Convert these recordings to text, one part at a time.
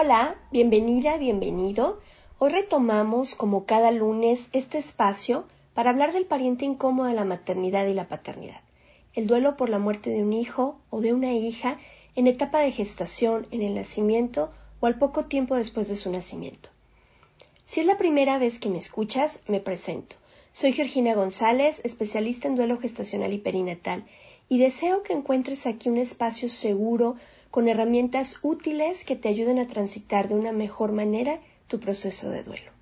Hola, bienvenida, bienvenido. Hoy retomamos, como cada lunes, este espacio para hablar del pariente incómodo de la maternidad y la paternidad. El duelo por la muerte de un hijo o de una hija en etapa de gestación, en el nacimiento o al poco tiempo después de su nacimiento. Si es la primera vez que me escuchas, me presento. Soy Georgina González, especialista en duelo gestacional y perinatal, y deseo que encuentres aquí un espacio seguro con herramientas útiles que te ayuden a transitar de una mejor manera tu proceso de duelo.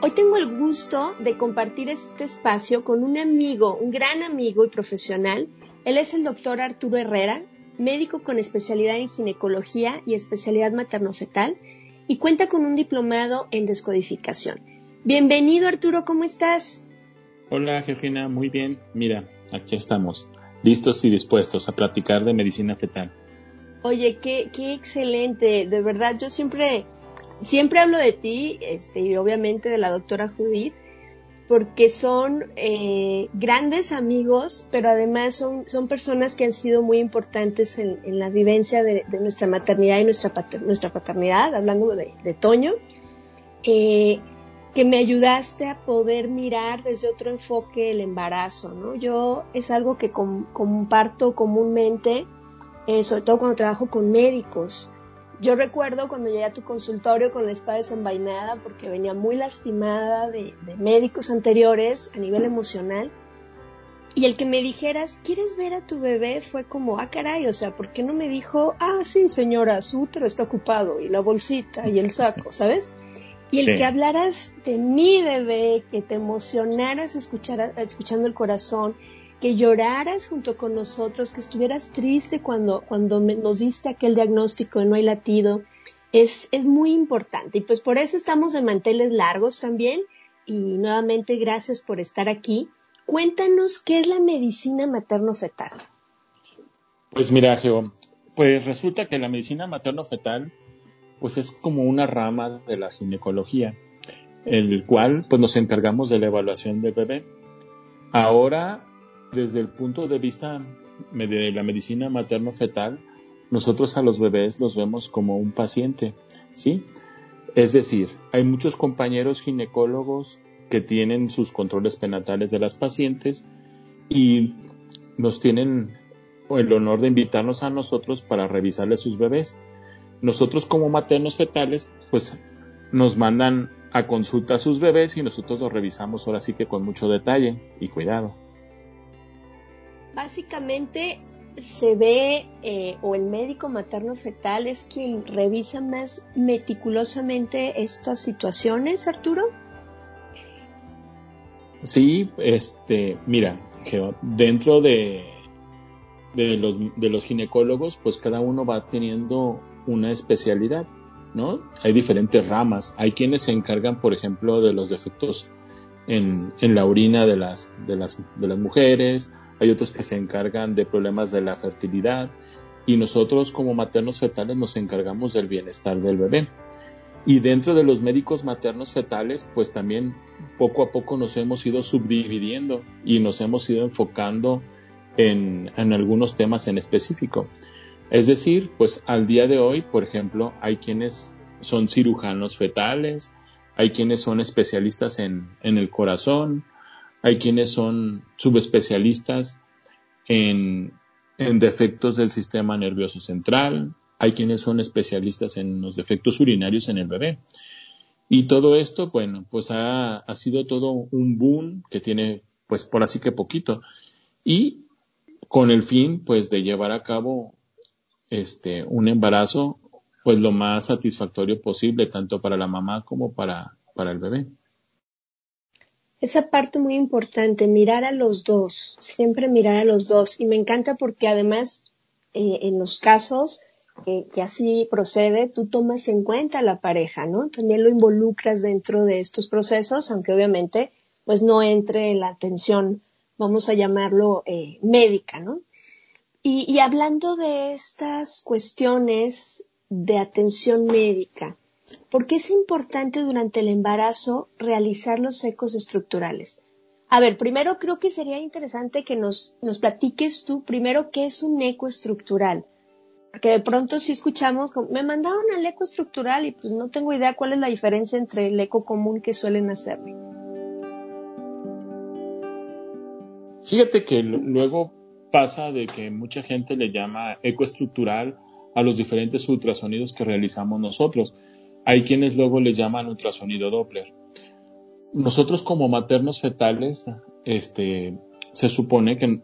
Hoy tengo el gusto de compartir este espacio con un amigo, un gran amigo y profesional. Él es el doctor Arturo Herrera, médico con especialidad en ginecología y especialidad materno-fetal y cuenta con un diplomado en descodificación. Bienvenido Arturo, ¿cómo estás? Hola Georgina, muy bien. Mira, aquí estamos, listos y dispuestos a platicar de medicina fetal. Oye, qué, qué excelente, de verdad, yo siempre siempre hablo de ti, este, y obviamente de la doctora Judith, porque son eh, grandes amigos, pero además son, son personas que han sido muy importantes en, en la vivencia de, de, nuestra maternidad y nuestra, pater, nuestra paternidad, hablando de, de Toño, eh, que me ayudaste a poder mirar desde otro enfoque el embarazo, ¿no? Yo es algo que com, comparto comúnmente, eh, sobre todo cuando trabajo con médicos, yo recuerdo cuando llegué a tu consultorio con la espada desenvainada porque venía muy lastimada de, de, médicos anteriores a nivel emocional. Y el que me dijeras, ¿quieres ver a tu bebé? Fue como, ah, caray, o sea, ¿por qué no me dijo, ah, sí, señora, su útero está ocupado y la bolsita y el saco, ¿sabes? Y el sí. que hablaras de mi bebé, que te emocionaras escuchar, escuchando el corazón, que lloraras junto con nosotros, que estuvieras triste cuando, cuando nos diste aquel diagnóstico de no hay latido, es, es muy importante. Y pues por eso estamos de manteles largos también. Y nuevamente gracias por estar aquí. Cuéntanos qué es la medicina materno-fetal. Pues mira, Geo, pues resulta que la medicina materno-fetal pues es como una rama de la ginecología, el cual pues nos encargamos de la evaluación del bebé. Ahora desde el punto de vista de la medicina materno-fetal, nosotros a los bebés los vemos como un paciente, ¿sí? Es decir, hay muchos compañeros ginecólogos que tienen sus controles penatales de las pacientes y nos tienen el honor de invitarnos a nosotros para revisarles sus bebés. Nosotros como maternos fetales, pues nos mandan a consulta a sus bebés y nosotros los revisamos ahora sí que con mucho detalle y cuidado básicamente se ve, eh, o el médico materno fetal es quien revisa más meticulosamente estas situaciones, Arturo? Sí, este, mira, dentro de, de, los, de los ginecólogos, pues cada uno va teniendo una especialidad. ¿no? Hay diferentes ramas. Hay quienes se encargan, por ejemplo, de los defectos en, en la orina de las, de, las, de las mujeres, hay otros que se encargan de problemas de la fertilidad y nosotros como maternos fetales nos encargamos del bienestar del bebé. Y dentro de los médicos maternos fetales, pues también poco a poco nos hemos ido subdividiendo y nos hemos ido enfocando en, en algunos temas en específico. Es decir, pues al día de hoy, por ejemplo, hay quienes son cirujanos fetales, hay quienes son especialistas en, en el corazón, hay quienes son subespecialistas en, en defectos del sistema nervioso central, hay quienes son especialistas en los defectos urinarios en el bebé. Y todo esto, bueno, pues ha, ha, sido todo un boom que tiene, pues por así que poquito. Y con el fin, pues, de llevar a cabo este, un embarazo, pues lo más satisfactorio posible, tanto para la mamá como para, para el bebé. Esa parte muy importante, mirar a los dos, siempre mirar a los dos. Y me encanta porque además, eh, en los casos eh, que así procede, tú tomas en cuenta a la pareja, ¿no? También lo involucras dentro de estos procesos, aunque obviamente pues no entre en la atención, vamos a llamarlo eh, médica, ¿no? Y, y hablando de estas cuestiones de atención médica, ¿Por qué es importante durante el embarazo realizar los ecos estructurales? A ver, primero creo que sería interesante que nos, nos platiques tú primero qué es un eco estructural. Porque de pronto si escuchamos, me mandaron al eco estructural y pues no tengo idea cuál es la diferencia entre el eco común que suelen hacerme. Fíjate que luego pasa de que mucha gente le llama eco estructural a los diferentes ultrasonidos que realizamos nosotros. Hay quienes luego les llaman ultrasonido Doppler. Nosotros como maternos fetales, este, se supone que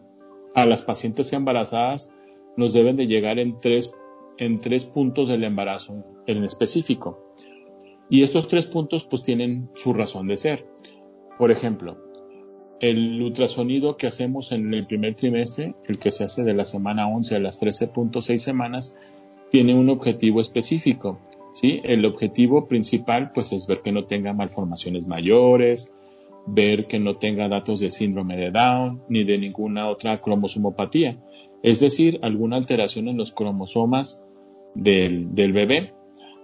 a las pacientes embarazadas nos deben de llegar en tres, en tres puntos del embarazo en específico. Y estos tres puntos pues tienen su razón de ser. Por ejemplo, el ultrasonido que hacemos en el primer trimestre, el que se hace de la semana 11 a las 13.6 semanas, tiene un objetivo específico ¿sí? El objetivo principal pues es ver que no tenga malformaciones mayores, ver que no tenga datos de síndrome de Down ni de ninguna otra cromosomopatía, es decir, alguna alteración en los cromosomas del, del bebé,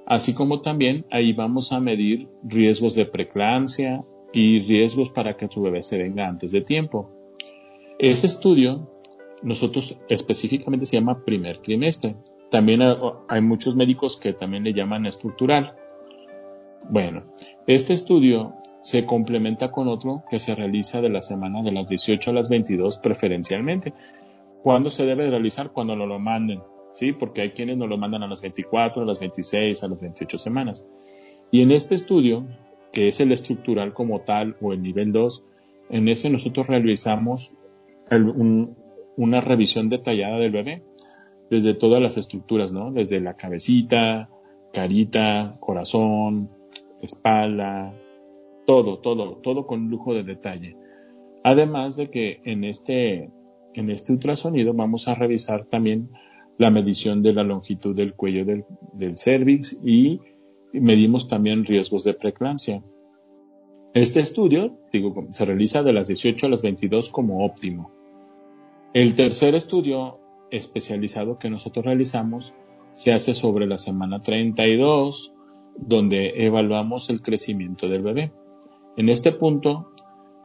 así como también ahí vamos a medir riesgos de preeclampsia y riesgos para que tu bebé se venga antes de tiempo. Este estudio, nosotros específicamente se llama primer trimestre. También hay muchos médicos que también le llaman estructural. Bueno, este estudio se complementa con otro que se realiza de la semana de las 18 a las 22 preferencialmente. ¿Cuándo se debe realizar? Cuando nos lo manden, ¿sí? Porque hay quienes nos lo mandan a las 24, a las 26, a las 28 semanas. Y en este estudio, que es el estructural como tal o el nivel 2, en ese nosotros realizamos una revisión detallada del bebé desde todas las estructuras, ¿no? Desde la cabecita, carita, corazón, espalda, todo, todo, todo con lujo de detalle. Además de que en este, en este ultrasonido vamos a revisar también la medición de la longitud del cuello del, del cervix y medimos también riesgos de preeclampsia. Este estudio, digo, se realiza de las 18 a las 22 como óptimo. El tercer estudio especializado que nosotros realizamos se hace sobre la semana 32, donde evaluamos el crecimiento del bebé. En este punto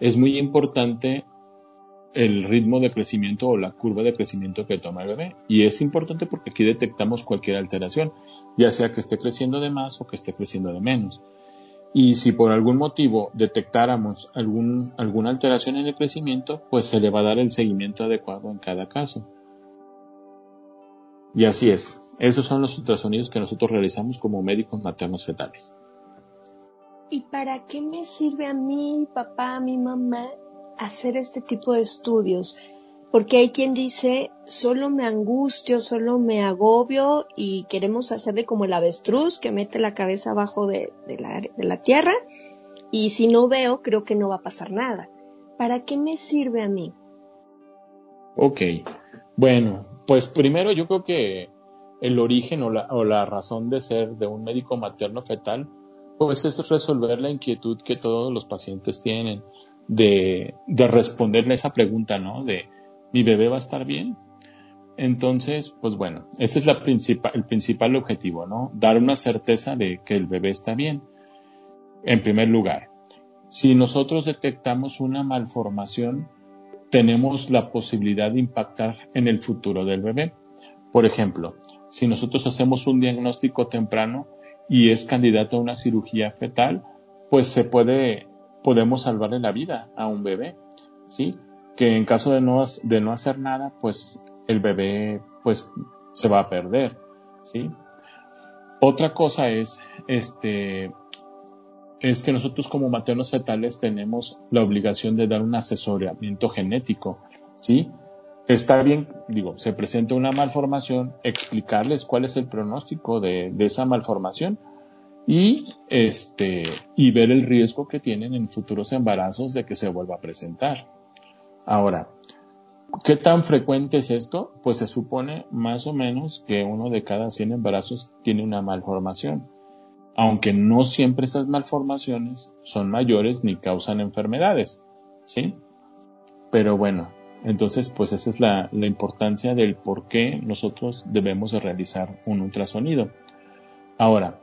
es muy importante el ritmo de crecimiento o la curva de crecimiento que toma el bebé. Y es importante porque aquí detectamos cualquier alteración, ya sea que esté creciendo de más o que esté creciendo de menos. Y si por algún motivo detectáramos algún, alguna alteración en el crecimiento, pues se le va a dar el seguimiento adecuado en cada caso. Y así es. Esos son los ultrasonidos que nosotros realizamos como médicos maternos fetales. ¿Y para qué me sirve a mí, papá, a mi mamá, hacer este tipo de estudios? Porque hay quien dice, solo me angustio, solo me agobio y queremos hacerle como el avestruz que mete la cabeza abajo de, la, de la tierra y si no veo, creo que no va a pasar nada. ¿Para qué me sirve a mí? Ok, bueno, pues primero yo creo que el origen o la, o la razón de ser de un médico materno fetal, pues es resolver la inquietud que todos los pacientes tienen de, de responderle esa pregunta, ¿no? De, ¿mi bebé va a estar bien? Entonces, pues bueno, ese es la el principal objetivo, ¿no? Dar una certeza de que el bebé está bien. En primer lugar, si nosotros detectamos una malformación, tenemos la posibilidad de impactar en el futuro del bebé. Por ejemplo, si nosotros hacemos un diagnóstico temprano y es candidato a una cirugía fetal, pues se puede, podemos salvarle la vida a un bebé, ¿sí? Que en caso de no, de no hacer nada, pues el bebé, pues se va a perder, ¿sí? Otra cosa es, este, es que nosotros como maternos fetales tenemos la obligación de dar un asesoramiento genético, ¿sí? Está bien, digo, se presenta una malformación, explicarles cuál es el pronóstico de, esa malformación y, este, y ver el riesgo que tienen en futuros embarazos de que se vuelva a presentar. Ahora, ¿qué tan frecuente es esto? Pues se supone más o menos que uno de cada 100 embarazos tiene una malformación aunque no siempre esas malformaciones son mayores ni causan enfermedades, ¿sí? Pero bueno, entonces pues esa es la, importancia del por qué nosotros debemos de realizar un ultrasonido. Ahora,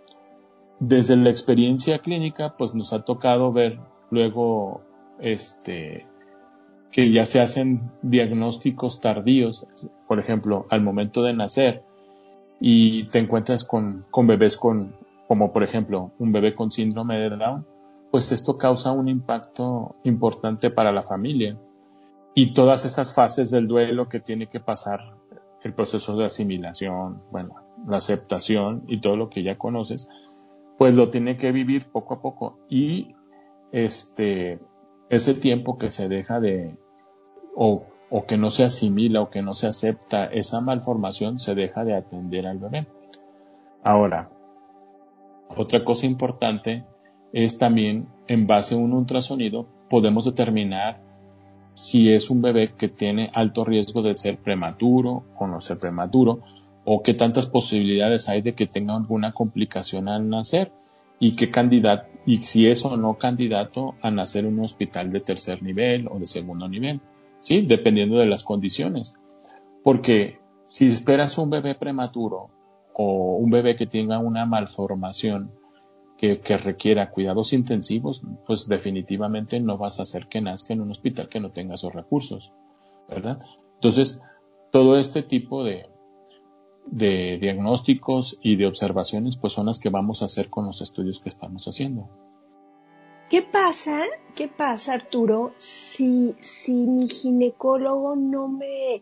desde la experiencia clínica pues nos ha tocado ver luego este que ya se hacen diagnósticos tardíos, por ejemplo, al momento de nacer, y te encuentras con bebés con como por ejemplo un bebé con síndrome de Down, pues esto causa un impacto importante para la familia. Y todas esas fases del duelo que tiene que pasar, el proceso de asimilación, bueno, la aceptación y todo lo que ya conoces, pues lo tiene que vivir poco a poco. Y este, ese tiempo que se deja de, o, o que no se asimila o que no se acepta esa malformación, se deja de atender al bebé. Ahora, otra cosa importante es también, en base a un ultrasonido, podemos determinar si es un bebé que tiene alto riesgo de ser prematuro o no ser prematuro, o qué tantas posibilidades hay de que tenga alguna complicación al nacer y qué candidato, y si es o no candidato a nacer en un hospital de tercer nivel o de segundo nivel, ¿sí? Dependiendo de las condiciones. Porque si esperas un bebé prematuro o un bebé que tenga una malformación que, requiera cuidados intensivos, pues definitivamente no vas a hacer que nazca en un hospital que no tenga esos recursos, ¿verdad? Entonces, todo este tipo de, de diagnósticos y de observaciones, pues son las que vamos a hacer con los estudios que estamos haciendo. ¿Qué pasa, qué pasa, Arturo, si, si mi ginecólogo no me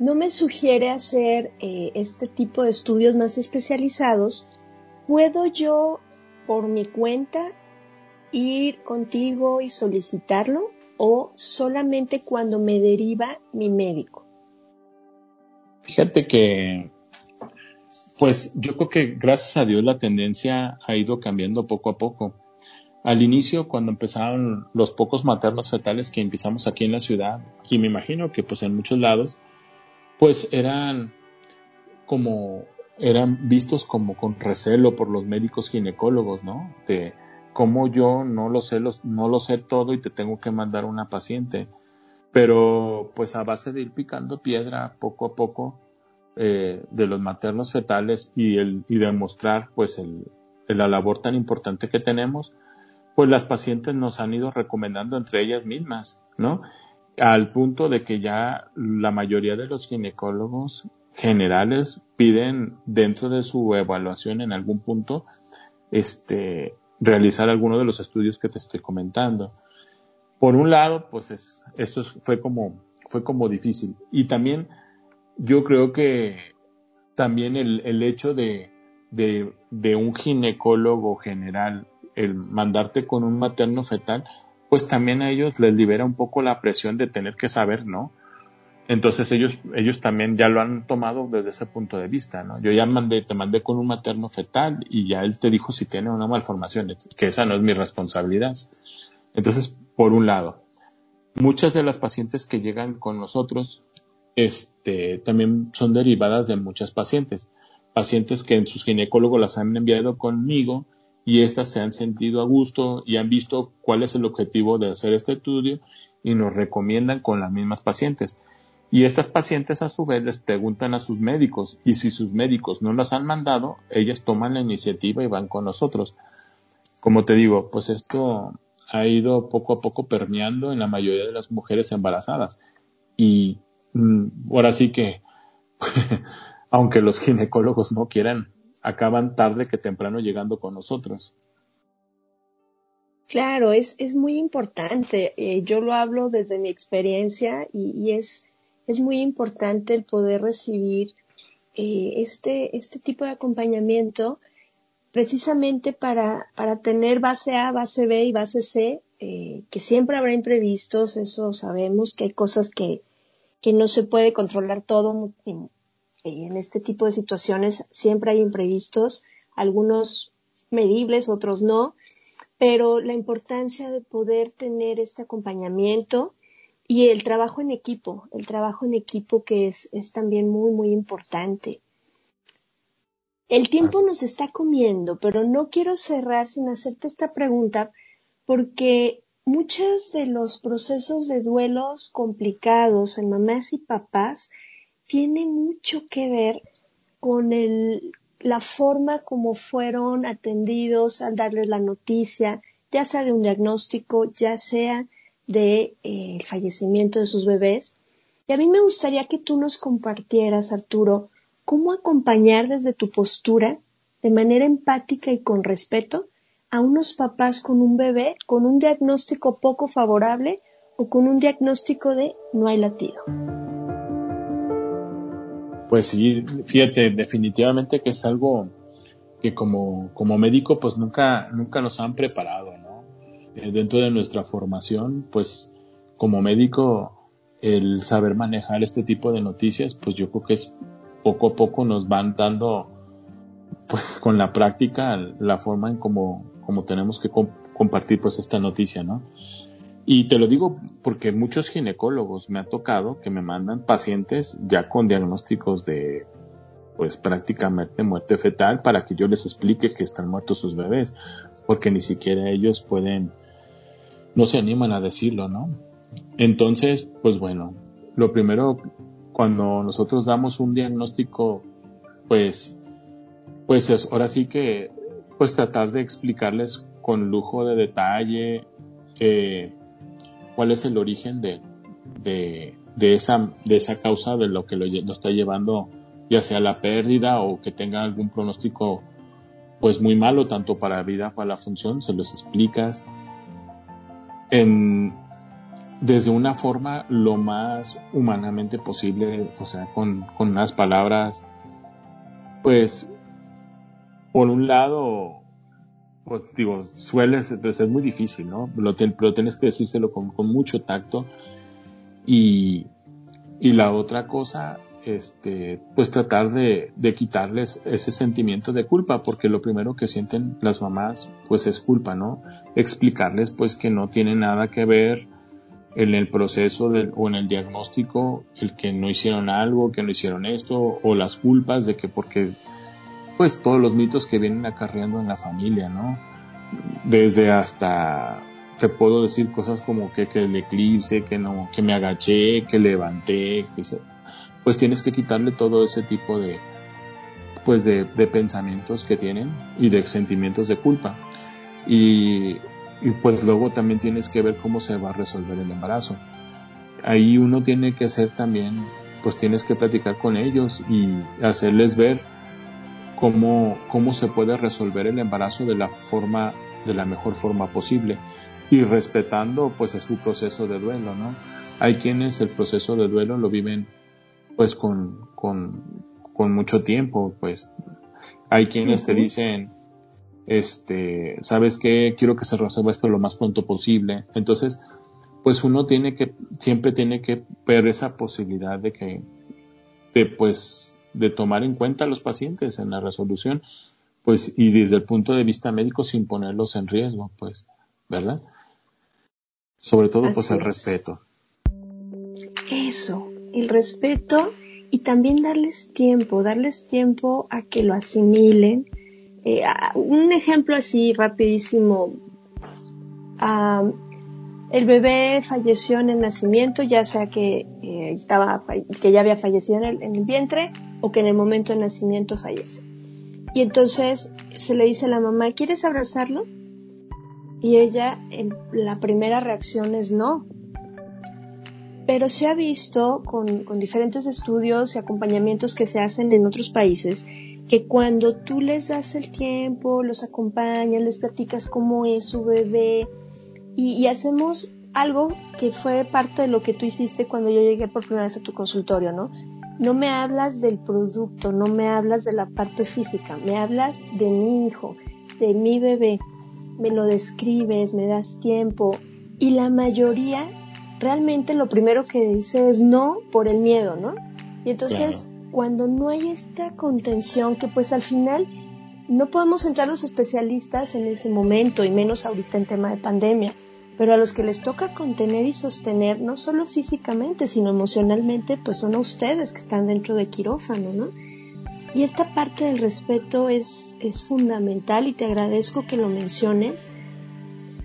no me sugiere hacer eh, este tipo de estudios más especializados, ¿puedo yo por mi cuenta ir contigo y solicitarlo o solamente cuando me deriva mi médico? Fíjate que, pues yo creo que gracias a Dios la tendencia ha ido cambiando poco a poco. Al inicio, cuando empezaron los pocos maternos fetales que empezamos aquí en la ciudad, y me imagino que pues en muchos lados, pues eran como eran vistos como con recelo por los médicos ginecólogos, ¿no? De cómo yo no lo sé, no lo sé todo y te tengo que mandar una paciente. Pero pues a base de ir picando piedra poco a poco eh, de los maternos fetales y, el, y demostrar pues el, la labor tan importante que tenemos, pues las pacientes nos han ido recomendando entre ellas mismas, ¿no? Al punto de que ya la mayoría de los ginecólogos generales piden dentro de su evaluación en algún punto este, realizar alguno de los estudios que te estoy comentando. Por un lado, pues es, eso fue como, fue como difícil. Y también yo creo que también el, el hecho de, de, de un ginecólogo general, el mandarte con un materno fetal, pues también a ellos les libera un poco la presión de tener que saber, ¿no? Entonces ellos, ellos también ya lo han tomado desde ese punto de vista, ¿no? Yo ya mandé, te mandé con un materno fetal y ya él te dijo si tiene una malformación, que esa no es mi responsabilidad. Entonces, por un lado, muchas de las pacientes que llegan con nosotros, este, también son derivadas de muchas pacientes. pacientes que en sus ginecólogos las han enviado conmigo y éstas se han sentido a gusto y han visto cuál es el objetivo de hacer este estudio y nos recomiendan con las mismas pacientes. Y estas pacientes a su vez les preguntan a sus médicos y si sus médicos no las han mandado, ellas toman la iniciativa y van con nosotros. Como te digo, pues esto ha ido poco a poco permeando en la mayoría de las mujeres embarazadas. Y mm, ahora sí que, aunque los ginecólogos no quieran, acaban tarde que temprano llegando con nosotros. Claro, es, es muy importante. Eh, yo lo hablo desde mi experiencia y es es muy importante el poder recibir eh, este, este tipo de acompañamiento precisamente para, para tener base A, base B y base C, eh, que siempre habrá imprevistos, eso sabemos que hay cosas que, que no se puede controlar todo en, en este tipo de situaciones, siempre hay imprevistos, algunos medibles, otros no, pero la importancia de poder tener este acompañamiento y el trabajo en equipo, el trabajo en equipo que es, es también muy, muy importante. El tiempo nos está comiendo, pero no quiero cerrar sin hacerte esta pregunta porque muchos de los procesos de duelos complicados en mamás y papás tienen mucho que ver con la forma como fueron atendidos al darles la noticia, ya sea de un diagnóstico, ya sea del de, eh, fallecimiento de sus bebés. Y a mí me gustaría que tú nos compartieras, Arturo, cómo acompañar desde tu postura, de manera empática y con respeto, a unos papás con un bebé con un diagnóstico poco favorable o con un diagnóstico de no hay latido. Pues sí, fíjate, definitivamente que es algo que como, como médico pues nunca, nunca nos han preparado, ¿no? Eh, dentro de nuestra formación, pues como médico, el saber manejar este tipo de noticias, pues yo creo que es poco a poco nos van dando, pues con la práctica, la forma en cómo, tenemos que compartir pues esta noticia, ¿no? Y te lo digo porque muchos ginecólogos me ha tocado que me mandan pacientes ya con diagnósticos de pues prácticamente muerte fetal para que yo les explique que están muertos sus bebés, porque ni siquiera ellos pueden no se animan a decirlo, ¿no? Entonces, pues bueno, lo primero, cuando nosotros damos un diagnóstico, pues, pues es, ahora sí que, pues tratar de explicarles con lujo de detalle eh, cuál es el origen de, de, de, esa, de esa causa de lo que lo, está llevando, ya sea la pérdida o que tenga algún pronóstico pues muy malo, tanto para la vida, para la función, se los explicas. En, desde una forma lo más humanamente posible, o sea, con, con unas palabras, pues, por un lado, pues, digo, suele pues, ser muy difícil, ¿no? Lo pero tienes que decírselo con, con mucho tacto. Y, y la otra cosa este, pues tratar de, de, quitarles ese sentimiento de culpa, porque lo primero que sienten las mamás, pues es culpa, ¿no? Explicarles, pues, que no tiene nada que ver en el proceso o en el diagnóstico, el que no hicieron algo, que no hicieron esto, o las culpas de que porque, pues, todos los mitos que vienen acarreando en la familia, ¿no? Desde hasta te puedo decir cosas como que, que el eclipse, que no, que me agaché, que levanté, pues tienes que quitarle todo ese tipo de, pues de, pensamientos que tienen y de sentimientos de culpa. Y, y, pues luego también tienes que ver cómo se va a resolver el embarazo. Ahí uno tiene que ser también, pues tienes que platicar con ellos y hacerles ver cómo, cómo se puede resolver el embarazo de la forma, de la mejor forma posible y respetando pues su proceso de duelo, ¿no? Hay quienes el proceso de duelo lo viven pues con, con, con mucho tiempo, pues hay quienes te dicen, este, sabes que quiero que se resuelva esto lo más pronto posible. Entonces, pues uno tiene que, siempre tiene que ver esa posibilidad de que, de pues, de tomar en cuenta a los pacientes en la resolución, pues, y desde el punto de vista médico sin ponerlos en riesgo, pues, ¿verdad? Sobre todo, pues, el respeto. Eso, el respeto y también darles tiempo, darles tiempo a que lo asimilen. Eh, un ejemplo así rapidísimo. El bebé falleció en el nacimiento, ya sea que eh, estaba que ya había fallecido en el, en el vientre o que en el momento del nacimiento fallece. Y entonces se le dice a la mamá, ¿quieres abrazarlo? Y ella, en la primera reacción es no, pero se ha visto con, diferentes estudios y acompañamientos que se hacen en otros países que cuando tú les das el tiempo, los acompañas, les platicas cómo es su bebé y, hacemos algo que fue parte de lo que tú hiciste cuando yo llegué por primera vez a tu consultorio, ¿no? No me hablas del producto, no me hablas de la parte física, me hablas de mi hijo, de mi bebé, me lo describes, me das tiempo y la mayoría realmente lo primero que dice es no por el miedo, ¿no? Y entonces, cuando no hay esta contención, que pues al final no podemos entrar los especialistas en ese momento, y menos ahorita en tema de pandemia, pero a los que les toca contener y sostener, no solo físicamente, sino emocionalmente, pues son a ustedes que están dentro de quirófano, ¿no? Y esta parte del respeto es, es fundamental y te agradezco que lo menciones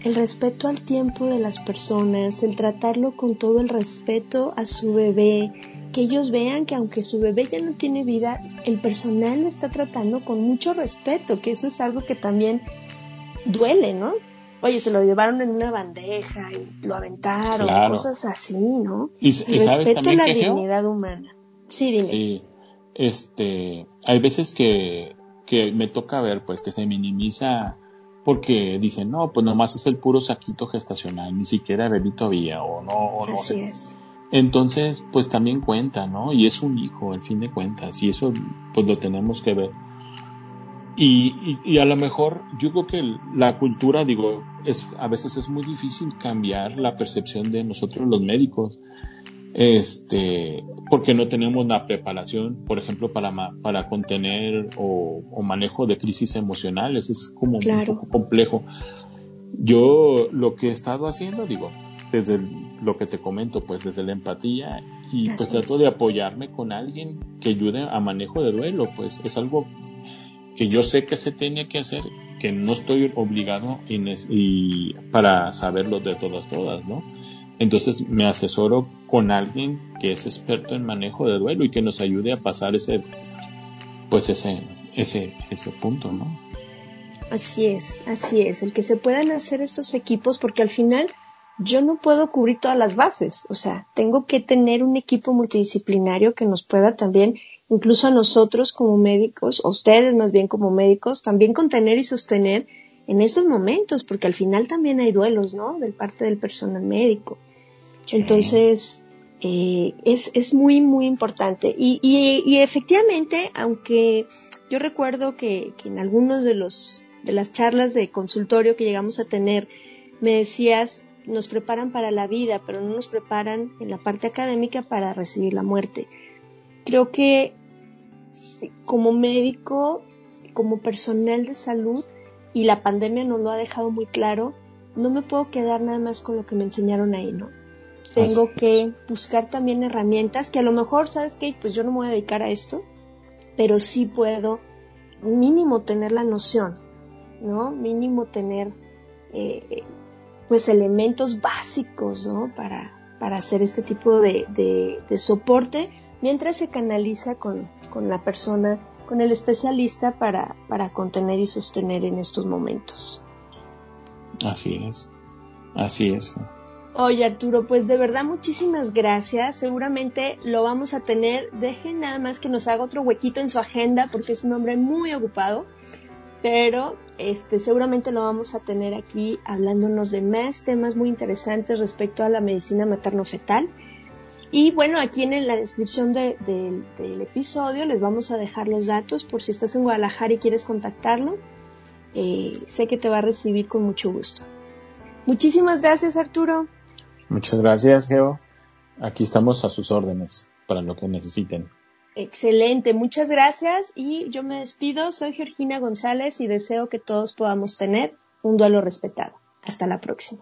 el respeto al tiempo de las personas, el tratarlo con todo el respeto a su bebé, que ellos vean que aunque su bebé ya no tiene vida, el personal lo está tratando con mucho respeto, que eso es algo que también duele, ¿no? Oye, se lo llevaron en una bandeja y lo aventaron, cosas así, ¿no? Y, respeto a la dignidad humana. Sí, dime. Sí, este, hay veces que, que me toca ver, pues, que se minimiza porque dicen, no, pues nomás es el puro saquito gestacional, ni siquiera bebé todavía, o no, o no sé. Es. Entonces, pues también cuenta, ¿no? Y es un hijo, al fin de cuentas, y eso pues lo tenemos que ver. Y, y, a lo mejor yo creo que la cultura, digo, es, a veces es muy difícil cambiar la percepción de nosotros los médicos este, porque no tenemos la preparación, por ejemplo, para, para contener o, manejo de crisis emocionales, es como un poco complejo. Yo lo que he estado haciendo, digo, desde lo que te comento, pues desde la empatía y pues trato de apoyarme con alguien que ayude a manejo de duelo, pues es algo que yo sé que se tiene que hacer, que no estoy obligado y para saberlo de todas, todas, ¿no? Entonces me asesoro con alguien que es experto en manejo de duelo y que nos ayude a pasar ese, pues ese, ese, ese punto, ¿no? Así es, así es, el que se puedan hacer estos equipos porque al final yo no puedo cubrir todas las bases, o sea, tengo que tener un equipo multidisciplinario que nos pueda también, incluso a nosotros como médicos, o ustedes más bien como médicos, también contener y sostener en estos momentos, porque al final también hay duelos, ¿no? Del parte del personal médico. Entonces, eh, es, es, muy, muy importante. Y, y, efectivamente, aunque yo recuerdo que, que, en algunos de los de las charlas de consultorio que llegamos a tener, me decías, nos preparan para la vida, pero no nos preparan en la parte académica para recibir la muerte. Creo que como médico, como personal de salud, y la pandemia nos lo ha dejado muy claro, no me puedo quedar nada más con lo que me enseñaron ahí, ¿no? Tengo que buscar también herramientas que a lo mejor, ¿sabes qué? Pues yo no me voy a dedicar a esto, pero sí puedo mínimo tener la noción, ¿no? Mínimo tener eh, pues elementos básicos, ¿no? Para, para hacer este tipo de, de, soporte mientras se canaliza con, con la persona con el especialista para, para contener y sostener en estos momentos. Así es, así es. Oye Arturo, pues de verdad muchísimas gracias. Seguramente lo vamos a tener. Dejen nada más que nos haga otro huequito en su agenda porque es un hombre muy ocupado. Pero este, seguramente lo vamos a tener aquí hablándonos de más temas muy interesantes respecto a la medicina materno-fetal. Y bueno, aquí en la descripción del episodio les vamos a dejar los datos por si estás en Guadalajara y quieres contactarlo. Eh, sé que te va a recibir con mucho gusto. Muchísimas gracias, Arturo. Muchas gracias, Geo. Aquí estamos a sus órdenes para lo que necesiten. Excelente, muchas gracias y yo me despido. Soy Georgina González y deseo que todos podamos tener un duelo respetado. Hasta la próxima.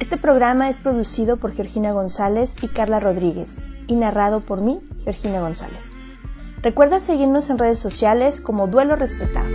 Este programa es producido por Georgina González y Carla Rodríguez y narrado por mí, Georgina González. Recuerda seguirnos en redes sociales como Duelo Respetado.